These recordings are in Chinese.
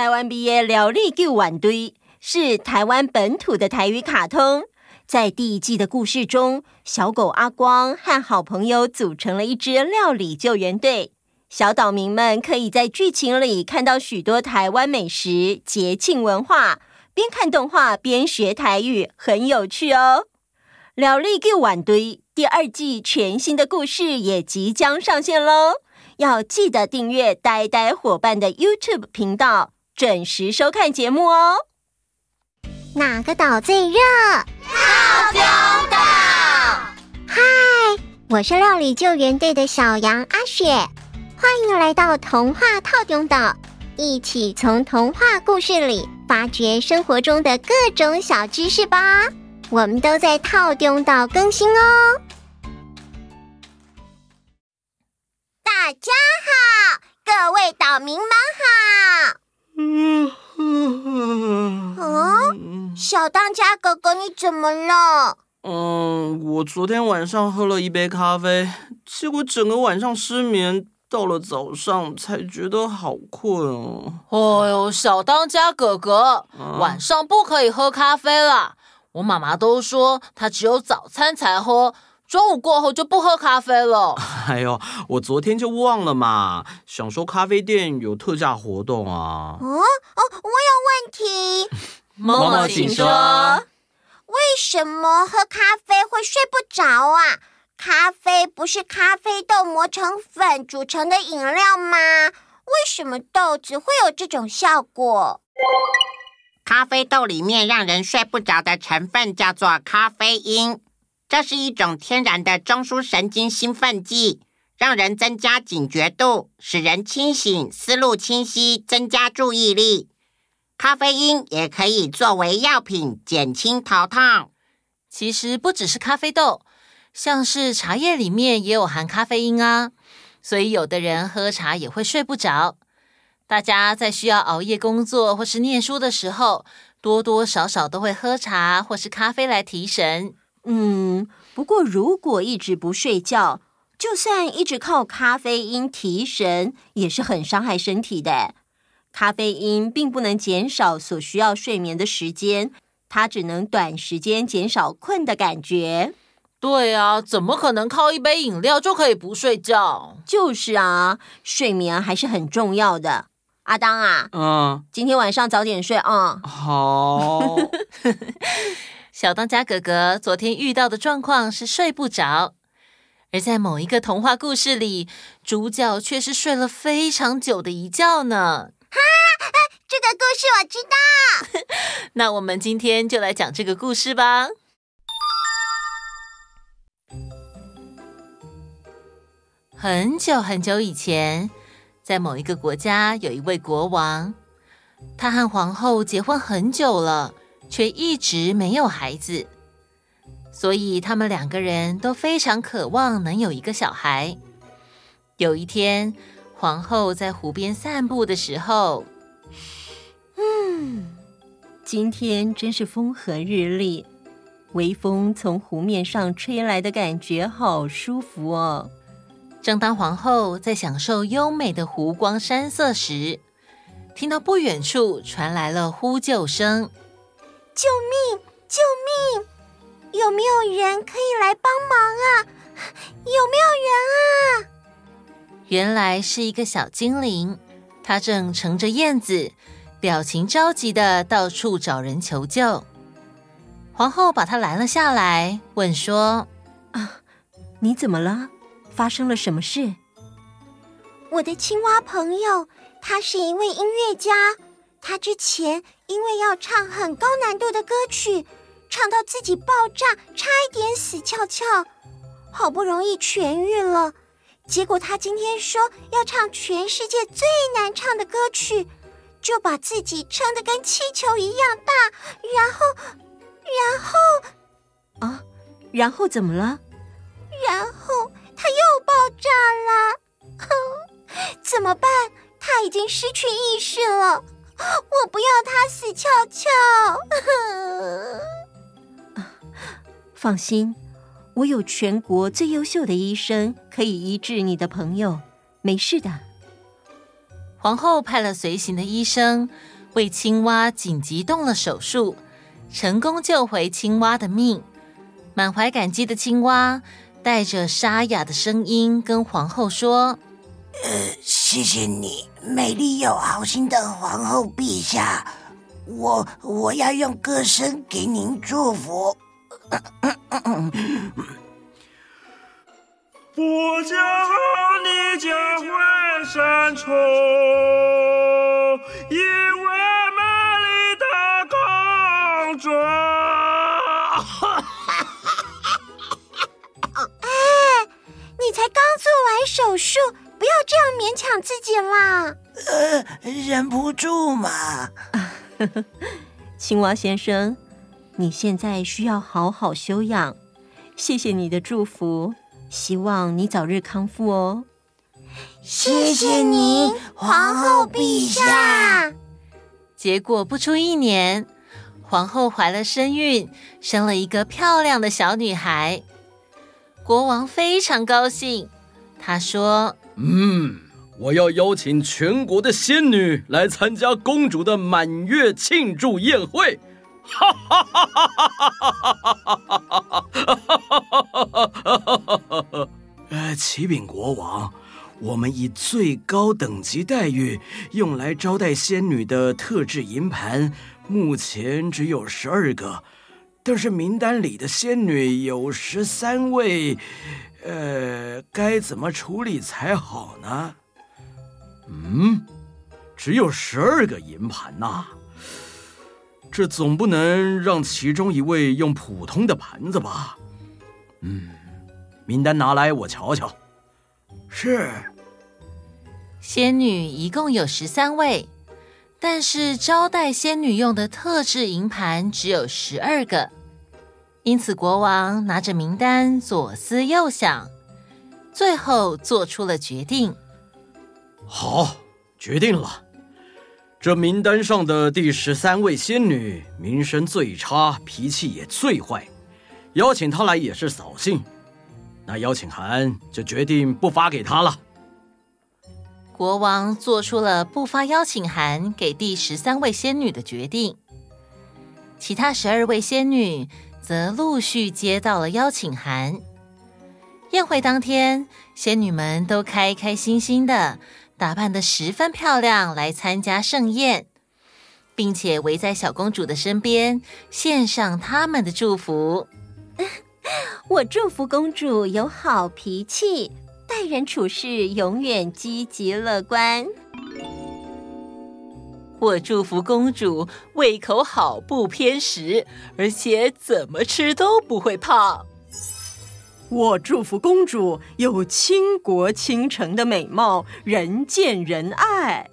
台湾毕业料理救援队是台湾本土的台语卡通。在第一季的故事中，小狗阿光和好朋友组成了一支料理救援队。小岛民们可以在剧情里看到许多台湾美食、节庆文化，边看动画边学台语，很有趣哦。料理救援队第二季全新的故事也即将上线喽，要记得订阅呆呆伙伴的 YouTube 频道，准时收看节目哦。哪个岛最热？套丢岛。嗨，我是料理救援队的小羊阿雪，欢迎来到童话套丢岛，一起从童话故事里发掘生活中的各种小知识吧。我们都在套丢岛更新哦。大家好，各位岛民们好。嗯嗯嗯，小当家哥哥，你怎么了？嗯，我昨天晚上喝了一杯咖啡，结果整个晚上失眠，到了早上才觉得好困哦。哎呦，小当家哥哥，啊、晚上不可以喝咖啡了。我妈妈都说，她只有早餐才喝。中午过后就不喝咖啡了。哎呦，我昨天就忘了嘛，想说咖啡店有特价活动啊。哦哦，我有问题。妈妈，请说。为什么喝咖啡会睡不着啊？咖啡不是咖啡豆磨成粉组成的饮料吗？为什么豆子会有这种效果？咖啡豆里面让人睡不着的成分叫做咖啡因。这是一种天然的中枢神经兴奋剂，让人增加警觉度，使人清醒、思路清晰，增加注意力。咖啡因也可以作为药品，减轻头痛。其实不只是咖啡豆，像是茶叶里面也有含咖啡因啊，所以有的人喝茶也会睡不着。大家在需要熬夜工作或是念书的时候，多多少少都会喝茶或是咖啡来提神。嗯，不过如果一直不睡觉，就算一直靠咖啡因提神，也是很伤害身体的。咖啡因并不能减少所需要睡眠的时间，它只能短时间减少困的感觉。对啊，怎么可能靠一杯饮料就可以不睡觉？就是啊，睡眠还是很重要的。阿当啊，嗯，今天晚上早点睡啊。嗯，好。小当家哥哥昨天遇到的状况是睡不着，而在某一个童话故事里，主角却是睡了非常久的一觉呢。哈，这个故事我知道。那我们今天就来讲这个故事吧。很久很久以前，在某一个国家，有一位国王，他和皇后结婚很久了。却一直没有孩子，所以他们两个人都非常渴望能有一个小孩。有一天，皇后在湖边散步的时候，嗯，今天真是风和日丽，微风从湖面上吹来的感觉好舒服哦。正当皇后在享受优美的湖光山色时，听到不远处传来了呼救声。救命！救命！有没有人可以来帮忙啊？有没有人啊？原来是一个小精灵，他正乘着燕子，表情着急的到处找人求救。皇后把他拦了下来，问说：“啊，你怎么了？发生了什么事？”我的青蛙朋友，他是一位音乐家。他之前因为要唱很高难度的歌曲，唱到自己爆炸，差一点死翘翘，好不容易痊愈了。结果他今天说要唱全世界最难唱的歌曲，就把自己撑得跟气球一样大，然后，然后，啊，然后怎么了？然后他又爆炸了，哼，怎么办？他已经失去意识了。我不要他死翘翘。放心，我有全国最优秀的医生，可以医治你的朋友，没事的。皇后派了随行的医生为青蛙紧急动了手术，成功救回青蛙的命。满怀感激的青蛙带着沙哑的声音跟皇后说：“呃，谢谢你，美丽又好心的皇后陛下。我我要用歌声给您祝福。我家好，你家坏，山重，因为美丽的公主。哎，你才刚做完手术，不要这样勉强自己啦。呃，忍不住嘛。青蛙先生，你现在需要好好休养。谢谢你的祝福，希望你早日康复哦。谢谢您，皇后陛下。结果不出一年，皇后怀了身孕，生了一个漂亮的小女孩。国王非常高兴，他说：“嗯。”我要邀请全国的仙女来参加公主的满月庆祝宴会！哈哈哈哈哈哈！呃，启禀国王，我们以最高等级待遇用来招待仙女的特制银盘，目前只有十二个，但是名单里的仙女有十三位，呃，该怎么处理才好呢？嗯，只有十二个银盘呐，这总不能让其中一位用普通的盘子吧？嗯，名单拿来我瞧瞧。是，仙女一共有十三位，但是招待仙女用的特制银盘只有十二个，因此国王拿着名单左思右想，最后做出了决定。好，决定了。这名单上的第十三位仙女，名声最差，脾气也最坏，邀请她来也是扫兴。那邀请函就决定不发给她了。国王做出了不发邀请函给第十三位仙女的决定，其他十二位仙女则陆续接到了邀请函。宴会当天，仙女们都开开心心的。打扮得十分漂亮，来参加盛宴，并且围在小公主的身边，献上他们的祝福。我祝福公主有好脾气，待人处事永远积极乐观。我祝福公主胃口好，不偏食，而且怎么吃都不会胖。我祝福公主有倾国倾城的美貌，人见人爱。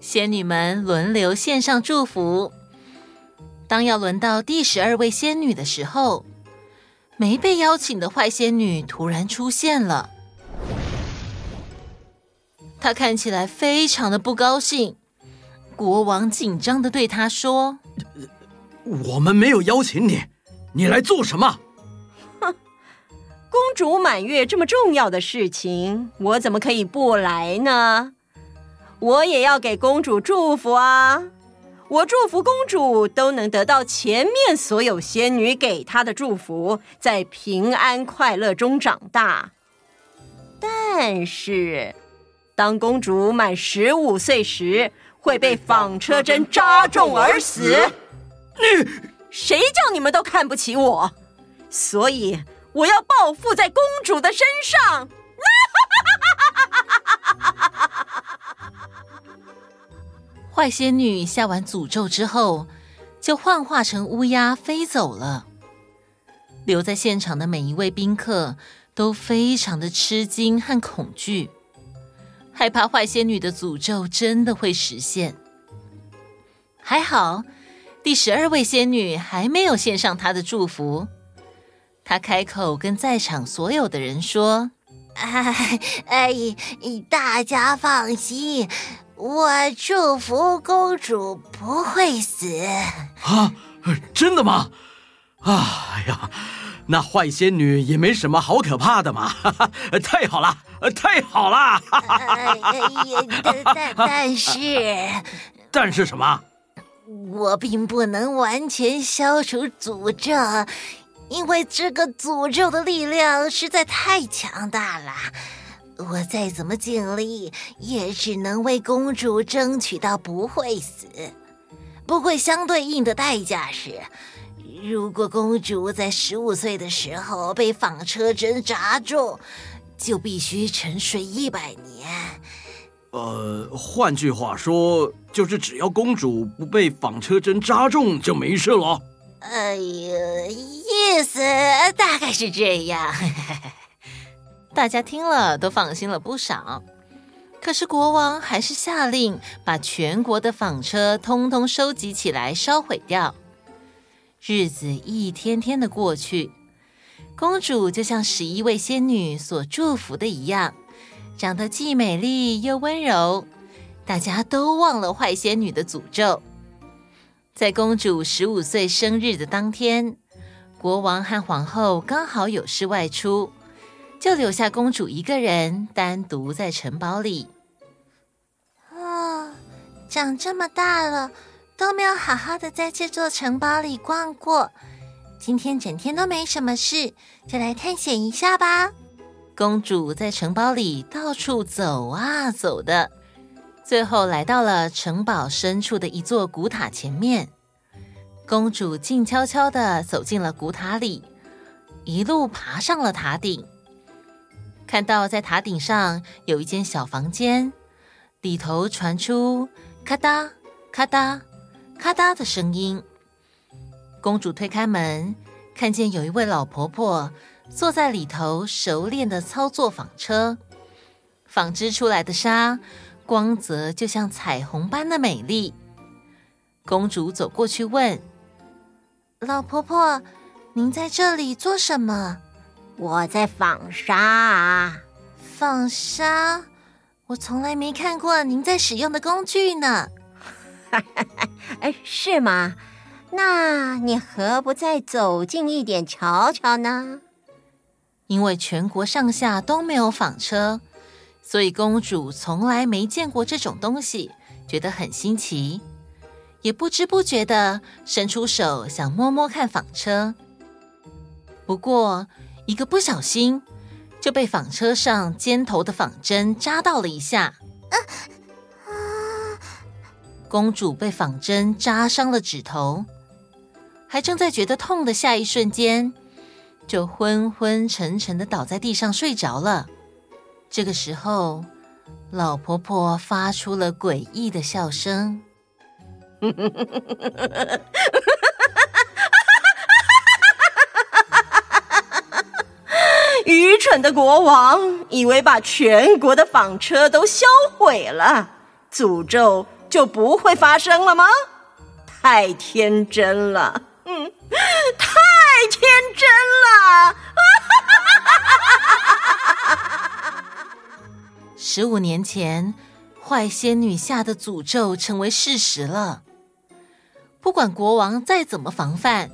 仙女们轮流献上祝福。当要轮到第十二位仙女的时候，没被邀请的坏仙女突然出现了。她看起来非常的不高兴。国王紧张的对他说：“我们没有邀请你。”你来做什么？哼，公主满月这么重要的事情，我怎么可以不来呢？我也要给公主祝福啊！我祝福公主都能得到前面所有仙女给她的祝福，在平安快乐中长大。但是，当公主满十五岁时，会被纺车针扎中而死。你。谁叫你们都看不起我？所以我要报复在公主的身上！坏仙女下完诅咒之后，就幻化成乌鸦飞走了。留在现场的每一位宾客都非常的吃惊和恐惧，害怕坏仙女的诅咒真的会实现。还好。第十二位仙女还没有献上她的祝福，她开口跟在场所有的人说：“哎哎，大家放心，我祝福公主不会死。”啊，真的吗？啊哎呀，那坏仙女也没什么好可怕的嘛！哈哈，太好了，太好了！哈哈哈但但但是，但是什么？我并不能完全消除诅咒，因为这个诅咒的力量实在太强大了。我再怎么尽力，也只能为公主争取到不会死。不过相对应的代价是，如果公主在十五岁的时候被纺车针扎中，就必须沉睡一百年。呃，换句话说，就是只要公主不被纺车针扎中就没事了。哎呀，意思大概是这样。大家听了都放心了不少。可是国王还是下令把全国的纺车通通收集起来烧毁掉。日子一天天的过去，公主就像十一位仙女所祝福的一样。长得既美丽又温柔，大家都忘了坏仙女的诅咒。在公主十五岁生日的当天，国王和皇后刚好有事外出，就留下公主一个人单独在城堡里。哦，长这么大了都没有好好的在这座城堡里逛过，今天整天都没什么事，就来探险一下吧。公主在城堡里到处走啊走的，最后来到了城堡深处的一座古塔前面。公主静悄悄地走进了古塔里，一路爬上了塔顶，看到在塔顶上有一间小房间，里头传出咔哒咔哒咔嗒的声音。公主推开门，看见有一位老婆婆。坐在里头，熟练的操作纺车，纺织出来的纱光泽就像彩虹般的美丽。公主走过去问：“老婆婆，您在这里做什么？”“我在纺纱啊。”“纺纱？我从来没看过您在使用的工具呢。”“哎，是吗？那你何不再走近一点瞧瞧呢？”因为全国上下都没有纺车，所以公主从来没见过这种东西，觉得很新奇，也不知不觉的伸出手想摸摸看纺车。不过一个不小心，就被纺车上尖头的纺针扎到了一下。公主被纺针扎伤了指头，还正在觉得痛的下一瞬间。就昏昏沉沉的倒在地上睡着了。这个时候，老婆婆发出了诡异的笑声。愚蠢的国王以为把全国的纺车都销毁了，诅咒就不会发生了吗？太天真了。嗯，太。天真了！十五年前，坏仙女下的诅咒成为事实了。不管国王再怎么防范，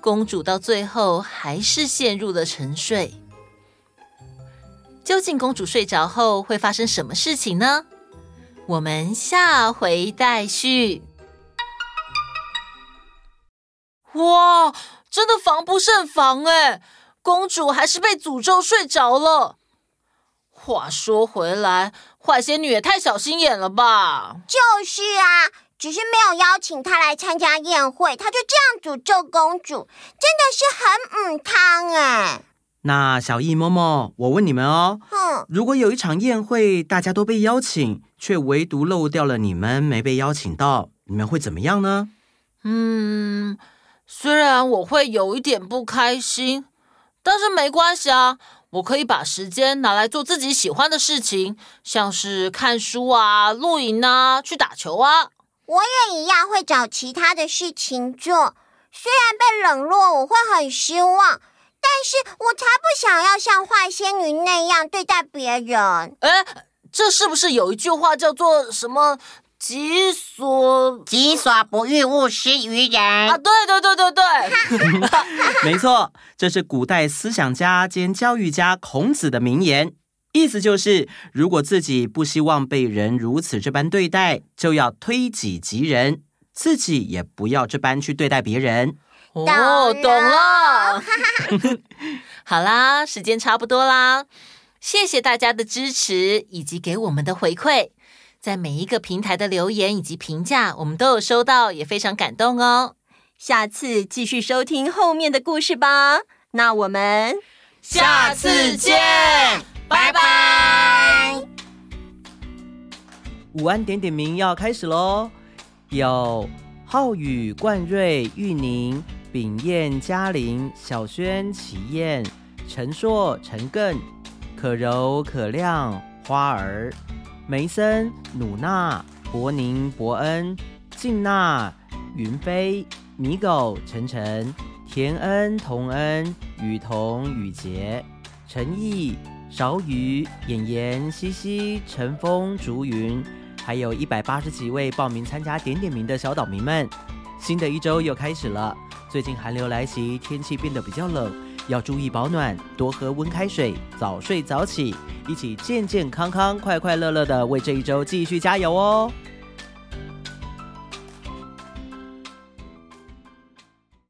公主到最后还是陷入了沉睡。究竟公主睡着后会发生什么事情呢？我们下回再续。哇！真的防不胜防哎！公主还是被诅咒睡着了。话说回来，坏仙女也太小心眼了吧？就是啊，只是没有邀请她来参加宴会，她就这样诅咒公主，真的是很母汤哎。那小易、嬷嬷，我问你们哦，嗯，如果有一场宴会，大家都被邀请，却唯独漏掉了你们没被邀请到，你们会怎么样呢？嗯。虽然我会有一点不开心，但是没关系啊，我可以把时间拿来做自己喜欢的事情，像是看书啊、露营啊、去打球啊。我也一样会找其他的事情做。虽然被冷落，我会很失望，但是我才不想要像坏仙女那样对待别人。哎，这是不是有一句话叫做什么？己所己所不欲，勿施于人。啊，对对对对对，没错，这是古代思想家兼教育家孔子的名言。意思就是，如果自己不希望被人如此这般对待，就要推己及人，自己也不要这般去对待别人。哦，懂了。好啦，时间差不多啦，谢谢大家的支持以及给我们的回馈，在每一个平台的留言以及评价，我们都有收到，也非常感动哦。下次继续收听后面的故事吧。那我们下次见。拜拜！午安点点名要开始喽，有浩宇、冠瑞、玉宁、秉燕、嘉玲、小轩、齐燕、陈硕、陈更、可柔、可亮、花儿、梅森、努娜、伯宁、伯恩、静娜、云飞、米狗、晨晨、田恩、童恩、雨桐、雨杰、陈毅。韶宇、妍妍、西西、陈峰、竹云，还有一百八十几位报名参加点点名的小岛民们，新的一周又开始了。最近寒流来袭，天气变得比较冷，要注意保暖，多喝温开水，早睡早起，一起健健康康、快快乐乐的为这一周继续加油哦！